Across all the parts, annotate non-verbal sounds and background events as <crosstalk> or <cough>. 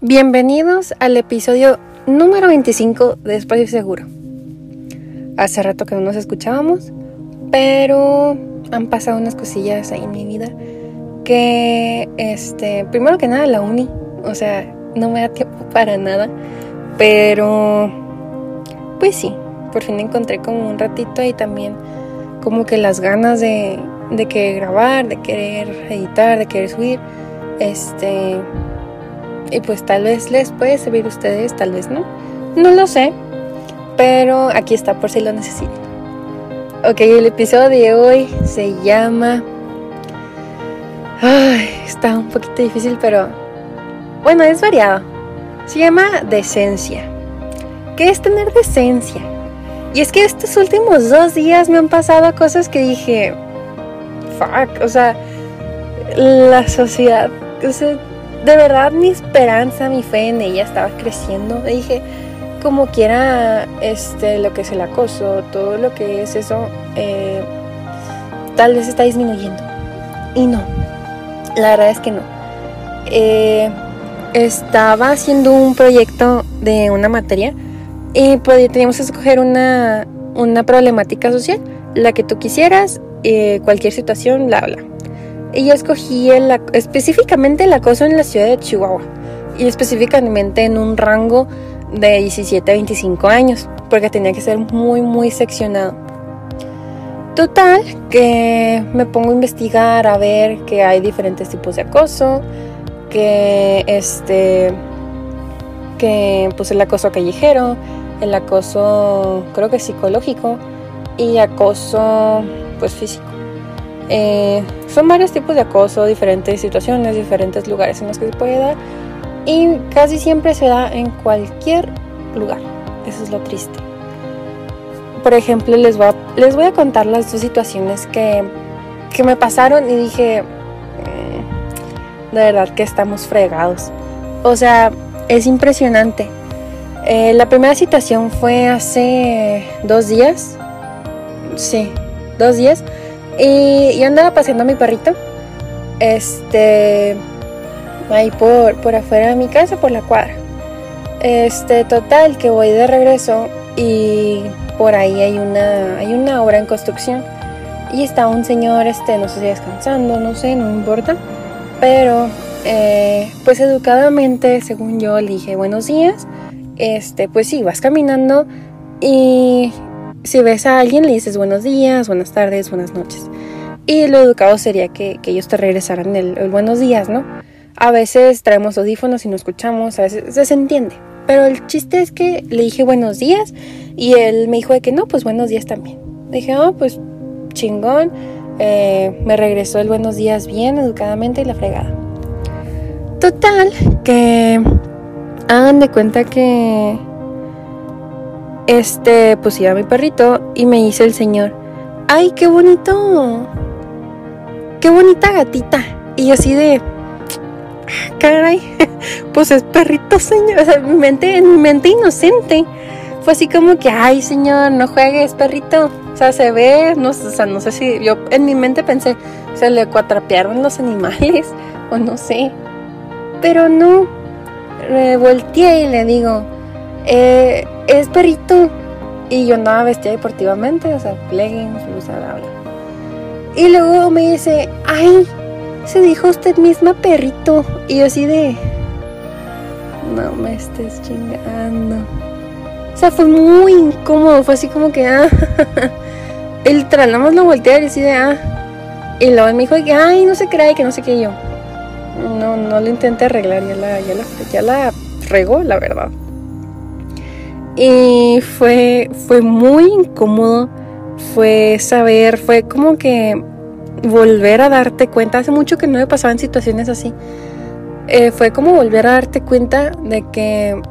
Bienvenidos al episodio número 25 de Espacio Seguro. Hace rato que no nos escuchábamos, pero han pasado unas cosillas ahí en mi vida que, este, primero que nada la uni, o sea, no me da tiempo <laughs> para nada, pero, pues sí, por fin encontré como un ratito y también como que las ganas de, de querer grabar, de querer editar, de querer subir, este y pues tal vez les puede servir a ustedes, tal vez no. No lo sé. Pero aquí está por si lo necesitan. Ok, el episodio de hoy se llama... Ay, está un poquito difícil, pero... Bueno, es variado. Se llama decencia. ¿Qué es tener decencia? Y es que estos últimos dos días me han pasado cosas que dije... Fuck, o sea... La sociedad... O sea, de verdad mi esperanza, mi fe en ella estaba creciendo. dije, como quiera, este, lo que es el acoso, todo lo que es eso, eh, tal vez está disminuyendo. Y no, la verdad es que no. Eh, estaba haciendo un proyecto de una materia y pues, teníamos que escoger una, una problemática social, la que tú quisieras, eh, cualquier situación, bla, bla. Y yo escogí específicamente el acoso en la ciudad de Chihuahua y específicamente en un rango de 17 a 25 años, porque tenía que ser muy, muy seccionado. Total, que me pongo a investigar, a ver que hay diferentes tipos de acoso, que este, que pues el acoso callejero, el acoso creo que psicológico y acoso pues físico. Eh, son varios tipos de acoso, diferentes situaciones, diferentes lugares en los que se puede dar y casi siempre se da en cualquier lugar. Eso es lo triste. Por ejemplo, les voy a, les voy a contar las dos situaciones que, que me pasaron y dije, mm, de verdad que estamos fregados. O sea, es impresionante. Eh, la primera situación fue hace dos días. Sí, dos días. Y yo andaba paseando a mi perrito. Este. Ahí por, por afuera de mi casa, por la cuadra. Este, total, que voy de regreso y por ahí hay una, hay una obra en construcción. Y está un señor, este, no sé si descansando, no sé, no importa. Pero, eh, pues educadamente, según yo, le dije buenos días. Este, pues sí, vas caminando y si ves a alguien le dices buenos días, buenas tardes, buenas noches. Y lo educado sería que, ellos te regresaran el, buenos días, ¿no? A veces traemos audífonos y no escuchamos, a veces se entiende. Pero el chiste es que le dije buenos días y él me dijo de que no, pues buenos días también. Dije, oh, pues chingón. Eh, me regresó el buenos días bien, educadamente y la fregada. Total, que hagan de cuenta que este, pues iba mi perrito y me dice el señor, ay, qué bonito, qué bonita gatita. Y yo así de, caray, <laughs> pues es perrito, señor. O sea, mi mente, en mi mente inocente. Fue así como que, ay, señor, no juegues, perrito. O sea, se ve, no, o sea, no sé si, yo en mi mente pensé, se le cuatrapearon los animales, <laughs> o no sé. Pero no, volteé y le digo, eh, es perrito. Y yo andaba vestida deportivamente, o sea, leggings, blusa, bla, bla. Y luego me dice, ay, se dijo usted misma perrito. Y yo así de, no me estés chingando. O sea, fue muy incómodo, fue así como que, ah, <laughs> el nada más lo volteé y así de, ah. Y luego me dijo ay, no se cree, que no sé qué yo. No, no lo intenté arreglar, ya la, ya la, ya la regó, la verdad. Y fue, fue muy incómodo, fue saber, fue como que volver a darte cuenta, hace mucho que no me pasaba en situaciones así, eh, fue como volver a darte cuenta de que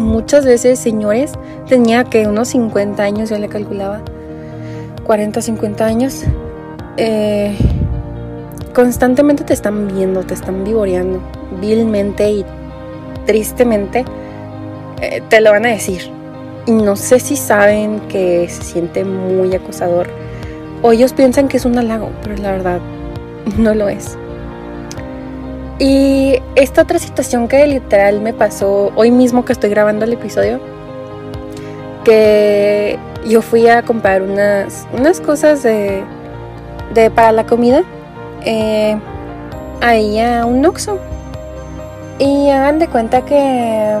muchas veces, señores, tenía que unos 50 años, yo le calculaba, 40, 50 años, eh, constantemente te están viendo, te están vivoreando, vilmente y tristemente eh, te lo van a decir. Y no sé si saben que se siente muy acosador. O ellos piensan que es un halago, pero la verdad no lo es. Y esta otra situación que literal me pasó hoy mismo que estoy grabando el episodio, que yo fui a comprar unas, unas cosas de, de para la comida eh, ahí a un Oxxo. Y hagan de cuenta que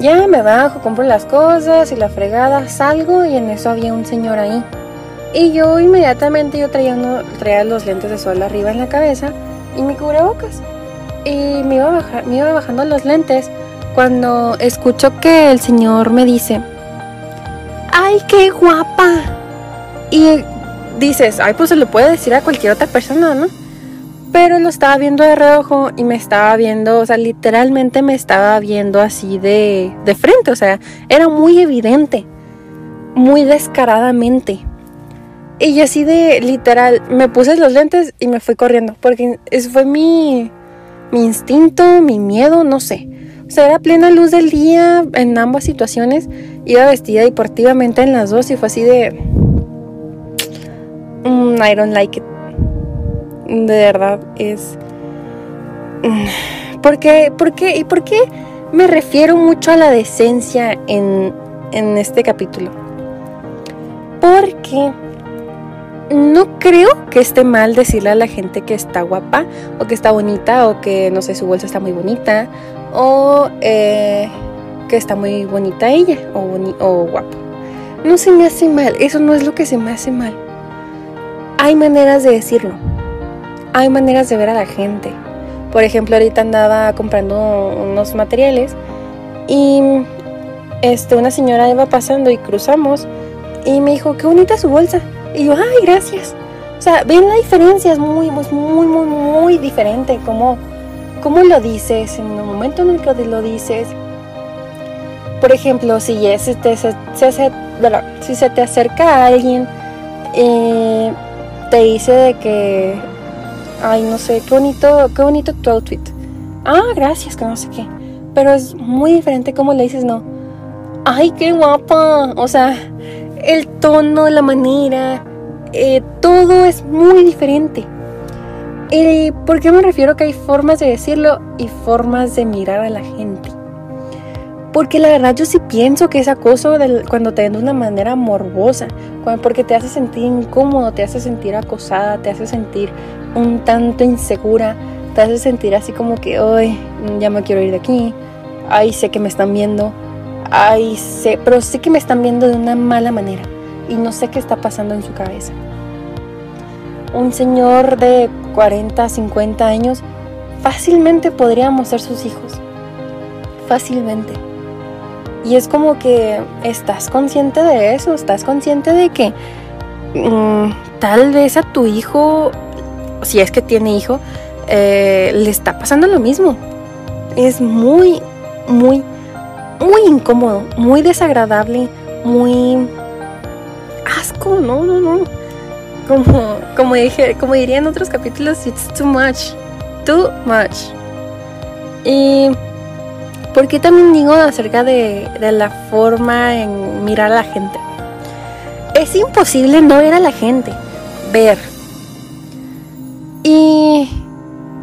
ya me bajo, compro las cosas y la fregada, salgo y en eso había un señor ahí. Y yo inmediatamente yo traía, uno, traía los lentes de sol arriba en la cabeza y mi cubrebocas. Y me iba, me iba bajando los lentes cuando escucho que el señor me dice, ¡ay, qué guapa! Y dices, ay, pues se lo puede decir a cualquier otra persona, ¿no? Pero lo estaba viendo de reojo y me estaba viendo, o sea, literalmente me estaba viendo así de, de frente, o sea, era muy evidente, muy descaradamente. Y así de literal, me puse los lentes y me fui corriendo, porque eso fue mi, mi instinto, mi miedo, no sé. O sea, era plena luz del día en ambas situaciones. Iba vestida deportivamente en las dos y fue así de... Mm, I don't like it. De verdad, es... Mm, ¿Por qué? ¿Por qué? ¿Y por qué me refiero mucho a la decencia en, en este capítulo? Porque no creo que esté mal decirle a la gente que está guapa o que está bonita o que no sé su bolsa está muy bonita o eh, que está muy bonita ella o, o guapo. No se me hace mal, eso no es lo que se me hace mal. Hay maneras de decirlo, hay maneras de ver a la gente. Por ejemplo, ahorita andaba comprando unos materiales y este, una señora iba pasando y cruzamos y me dijo, qué bonita su bolsa. Y yo, ay, gracias. O sea, ven la diferencia, es muy, muy, muy, muy, diferente. Como, cómo lo dices, en el momento en el que lo dices. Por ejemplo, si, se te, se, se, si se te acerca a alguien, eh, te dice de que, ay, no sé, qué bonito, qué bonito tu outfit. Ah, gracias, que no sé qué. Pero es muy diferente como le dices, no. Ay, qué guapa. O sea, el tono, la manera, eh, todo es muy diferente. ¿Y por qué me refiero que hay formas de decirlo y formas de mirar a la gente? Porque la verdad yo sí pienso que es acoso cuando te ven de una manera morbosa, porque te hace sentir incómodo, te hace sentir acosada, te hace sentir un tanto insegura, te hace sentir así como que, hoy ya me quiero ir de aquí, ay, sé que me están viendo, ay, sé, pero sé que me están viendo de una mala manera y no sé qué está pasando en su cabeza. Un señor de 40, 50 años, fácilmente podríamos ser sus hijos. Fácilmente. Y es como que estás consciente de eso, estás consciente de que mm, tal vez a tu hijo, si es que tiene hijo, eh, le está pasando lo mismo. Es muy, muy muy incómodo, muy desagradable, muy asco, no, no, no. Como, como, dije, como diría en otros capítulos, it's too much, too much. Y ¿por qué también digo acerca de, de la forma en mirar a la gente? Es imposible no ver a la gente, ver. Y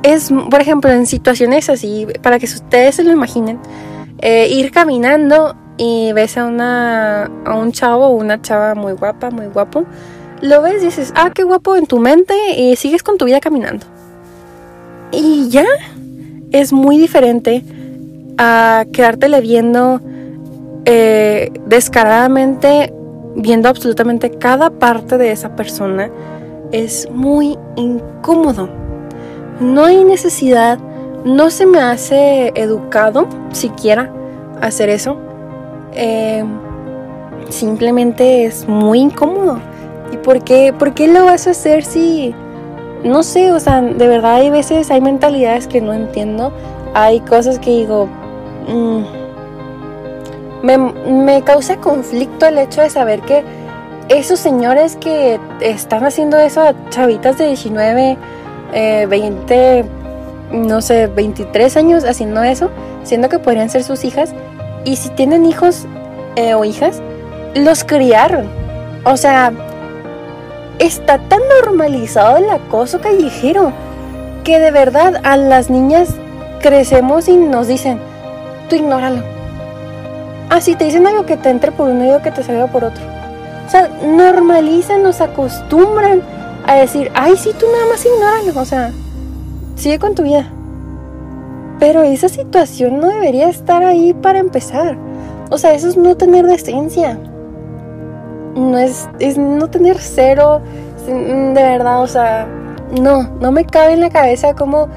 es, por ejemplo, en situaciones así, para que ustedes se lo imaginen, eh, ir caminando y ves a, una, a un chavo o una chava muy guapa, muy guapo, lo ves y dices, ah, qué guapo en tu mente y sigues con tu vida caminando. Y ya es muy diferente a quedártele viendo eh, descaradamente, viendo absolutamente cada parte de esa persona. Es muy incómodo. No hay necesidad no se me hace educado siquiera hacer eso. Eh, simplemente es muy incómodo. ¿Y por qué, por qué lo vas a hacer si... No sé, o sea, de verdad hay veces, hay mentalidades que no entiendo. Hay cosas que digo... Mm, me, me causa conflicto el hecho de saber que esos señores que están haciendo eso a chavitas de 19, eh, 20, no sé, 23 años haciendo eso, siendo que podrían ser sus hijas. Y si tienen hijos eh, o hijas, los criaron. O sea, está tan normalizado el acoso callejero que de verdad a las niñas crecemos y nos dicen, ignóralo. Ah, si te dicen algo que te entre por un oído que te salga por otro. O sea, normalizan, nos acostumbran a decir, ay, sí, tú nada más ignóralo. O sea, sigue con tu vida. Pero esa situación no debería estar ahí para empezar. O sea, eso es no tener decencia. No es, es no tener cero, de verdad, o sea, no, no me cabe en la cabeza como,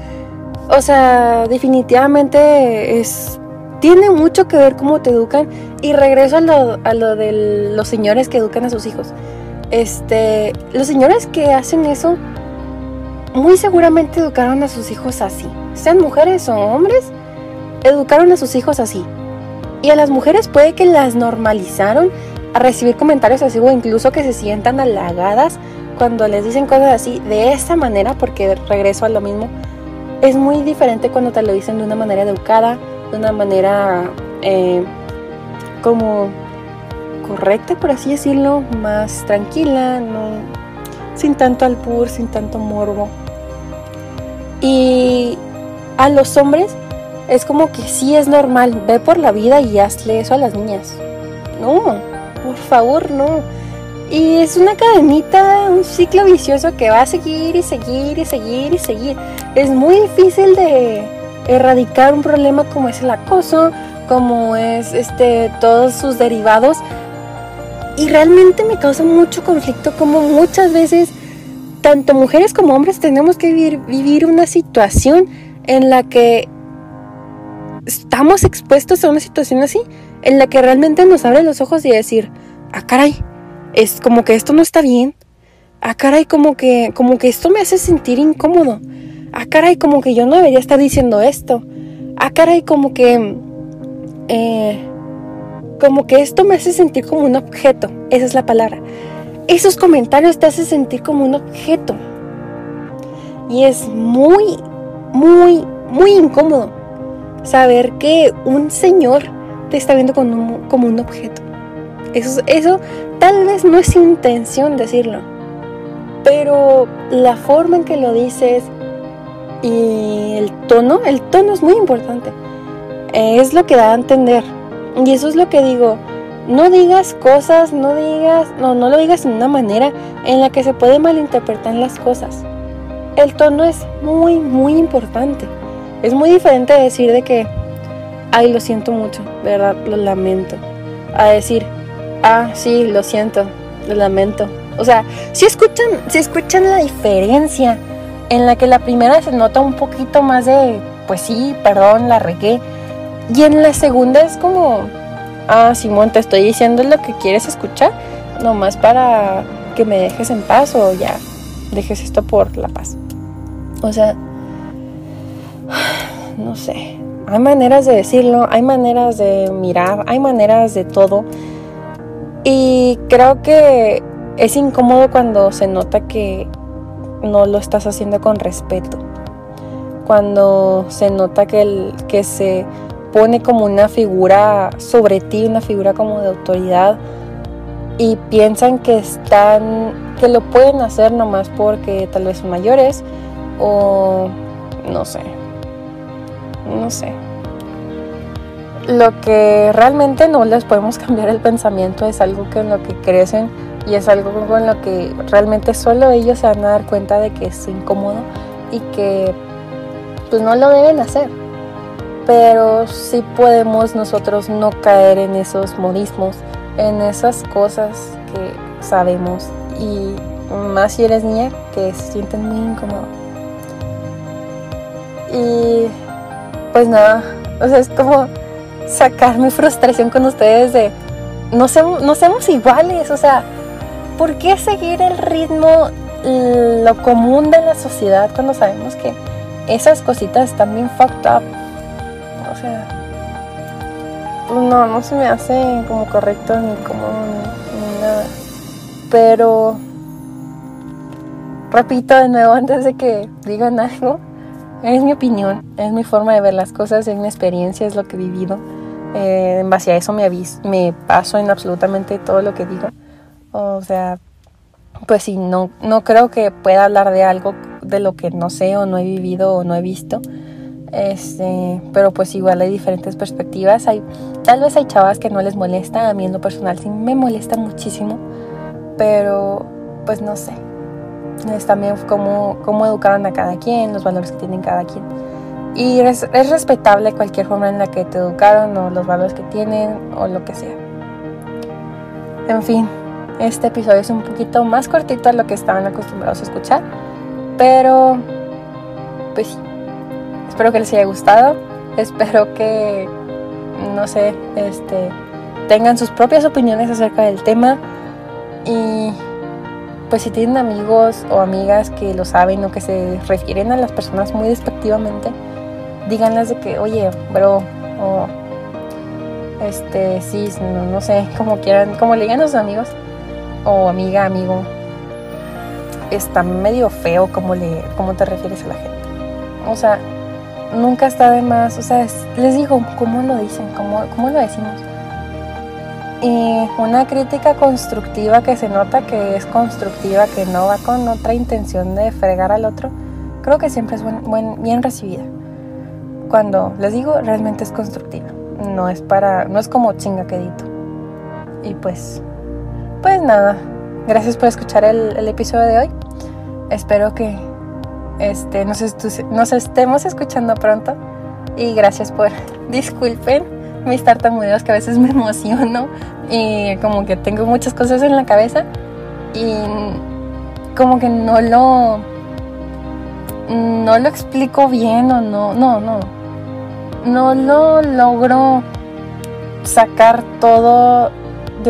o sea, definitivamente es, tiene mucho que ver cómo te educan y regreso a lo, a lo de los señores que educan a sus hijos. Este, los señores que hacen eso, muy seguramente educaron a sus hijos así, sean mujeres o hombres, educaron a sus hijos así. Y a las mujeres puede que las normalizaron a recibir comentarios así o incluso que se sientan halagadas cuando les dicen cosas así de esta manera, porque regreso a lo mismo, es muy diferente cuando te lo dicen de una manera educada, de una manera eh, como correcta, por así decirlo, más tranquila, no, sin tanto albur, sin tanto morbo. Y a los hombres es como que sí es normal, ve por la vida y hazle eso a las niñas. No, por favor, no. Y es una cadenita, un ciclo vicioso que va a seguir y seguir y seguir y seguir. Es muy difícil de erradicar un problema como es el acoso, como es este todos sus derivados. Y realmente me causa mucho conflicto como muchas veces tanto mujeres como hombres tenemos que vivir, una situación en la que estamos expuestos a una situación así, en la que realmente nos abre los ojos y decir, ah, caray, es como que esto no está bien. Ah, caray, como que, como que esto me hace sentir incómodo. Ah, caray, como que yo no debería estar diciendo esto. Ah, caray, como que, eh, como que esto me hace sentir como un objeto. Esa es la palabra. Esos comentarios te hacen sentir como un objeto. Y es muy, muy, muy incómodo saber que un señor te está viendo como como un objeto. Eso, eso tal vez no es intención decirlo, pero la forma en que lo dices y el tono, el tono es muy importante. Es lo que da a entender. Y eso es lo que digo. No digas cosas, no digas, no, no lo digas de una manera en la que se puede malinterpretar las cosas. El tono es muy, muy importante. Es muy diferente decir de que, ay, lo siento mucho, ¿verdad? Lo lamento. A decir, ah, sí, lo siento, lo lamento. O sea, si escuchan, si escuchan la diferencia en la que la primera se nota un poquito más de, pues sí, perdón, la regué. Y en la segunda es como, ah, Simón, te estoy diciendo lo que quieres escuchar, nomás para que me dejes en paz o ya dejes esto por la paz. O sea, <sighs> no sé, hay maneras de decirlo, hay maneras de mirar, hay maneras de todo. Y creo que es incómodo cuando se nota que no lo estás haciendo con respeto. Cuando se nota que, el, que se pone como una figura sobre ti, una figura como de autoridad y piensan que están que lo pueden hacer nomás porque tal vez son mayores o no sé. No sé lo que realmente no les podemos <laughs> cambiar el pensamiento es algo con lo que crecen y es algo con lo que realmente solo ellos se van a dar cuenta de que es incómodo y que pues no lo deben hacer. Pero sí podemos nosotros no caer en esos modismos, en esas cosas que sabemos y más si eres niña que se sienten muy incómodos. Y pues nada, o sea, es como sacar mi frustración con ustedes de no, seamos, no seamos iguales, o sea, ¿por qué seguir el ritmo, lo común de la sociedad cuando sabemos que esas cositas están bien fucked up? O sea, no, no se me hace como correcto ni como ni nada. Pero, repito de nuevo <laughs> antes de que digan algo, es mi opinión, es mi forma de ver las cosas, es mi experiencia, es lo que he vivido. Eh, en base a eso me, me paso en absolutamente todo lo que digo. O sea, pues sí, no, no creo que pueda hablar de algo de lo que no sé o no he vivido o no he visto. Este, pero pues igual hay diferentes perspectivas. Hay, tal vez hay chavas que no les molesta, a mí en lo personal sí me molesta muchísimo, pero pues no sé. Es también cómo, cómo educaron a cada quien, los valores que tienen cada quien. Y es, es respetable cualquier forma en la que te educaron o los valores que tienen o lo que sea. En fin, este episodio es un poquito más cortito a lo que estaban acostumbrados a escuchar, pero pues sí, espero que les haya gustado, <laughs> espero que, no sé, este, tengan sus propias opiniones acerca del tema y pues si tienen amigos o amigas que lo saben o que se refieren a las personas muy despectivamente, díganles de que, oye, bro, o este, sí, no, no sé, como quieran, como le digan a sus amigos, o amiga, amigo, está medio feo como, le, como te refieres a la gente. O sea, nunca está de más, o sea, les digo, ¿cómo lo dicen? ¿Cómo, ¿Cómo lo decimos? Y una crítica constructiva que se nota que es constructiva, que no va con otra intención de fregar al otro, creo que siempre es buen, bien recibida. Cuando les digo, realmente es constructiva. No es para, no es como chingaquedito. Y pues pues nada, gracias por escuchar el, episodio de hoy. Espero que este, nos, nos estemos escuchando pronto. Y gracias por, <laughs> disculpen mis tartamudeos que a veces me emociono y como que tengo muchas cosas en la cabeza y como que no lo no lo explico bien o no no no no lo logro sacar todo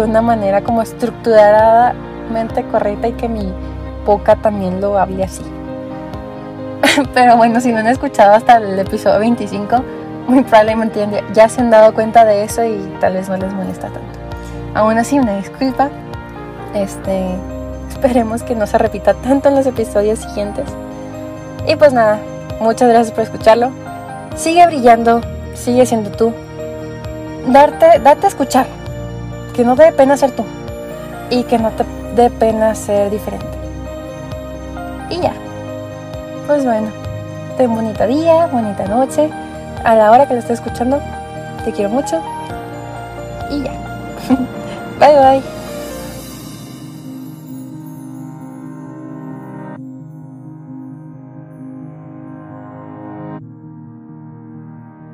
de una manera como estructuradamente correcta y que mi boca también lo hable así. <laughs> Pero bueno, si no han escuchado hasta el episodio 25, muy probablemente ya se han dado cuenta de eso y tal vez no les molesta tanto. Aún así, una disculpa. Este, esperemos que no se repita tanto en los episodios siguientes. Y pues nada, muchas gracias por escucharlo. Sigue brillando, sigue siendo tú. Darte, date a escuchar que no te dé pena ser tú y que no te dé pena ser diferente. Y ya. Pues bueno, ten bonita día, bonita noche. A la hora que lo estés escuchando, te quiero mucho. Y ya. <laughs> bye bye.